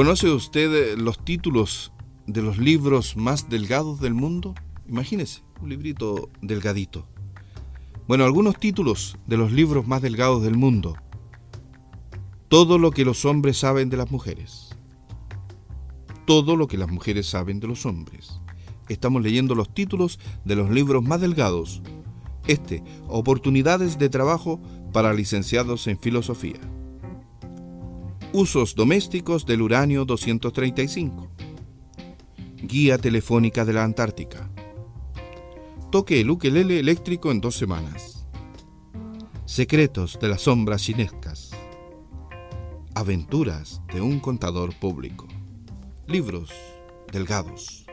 ¿Conoce usted eh, los títulos de los libros más delgados del mundo? Imagínese, un librito delgadito. Bueno, algunos títulos de los libros más delgados del mundo. Todo lo que los hombres saben de las mujeres. Todo lo que las mujeres saben de los hombres. Estamos leyendo los títulos de los libros más delgados. Este, Oportunidades de trabajo para licenciados en filosofía. Usos domésticos del uranio 235. Guía telefónica de la Antártica. Toque el ukelele eléctrico en dos semanas. Secretos de las sombras chinescas. Aventuras de un contador público. Libros delgados.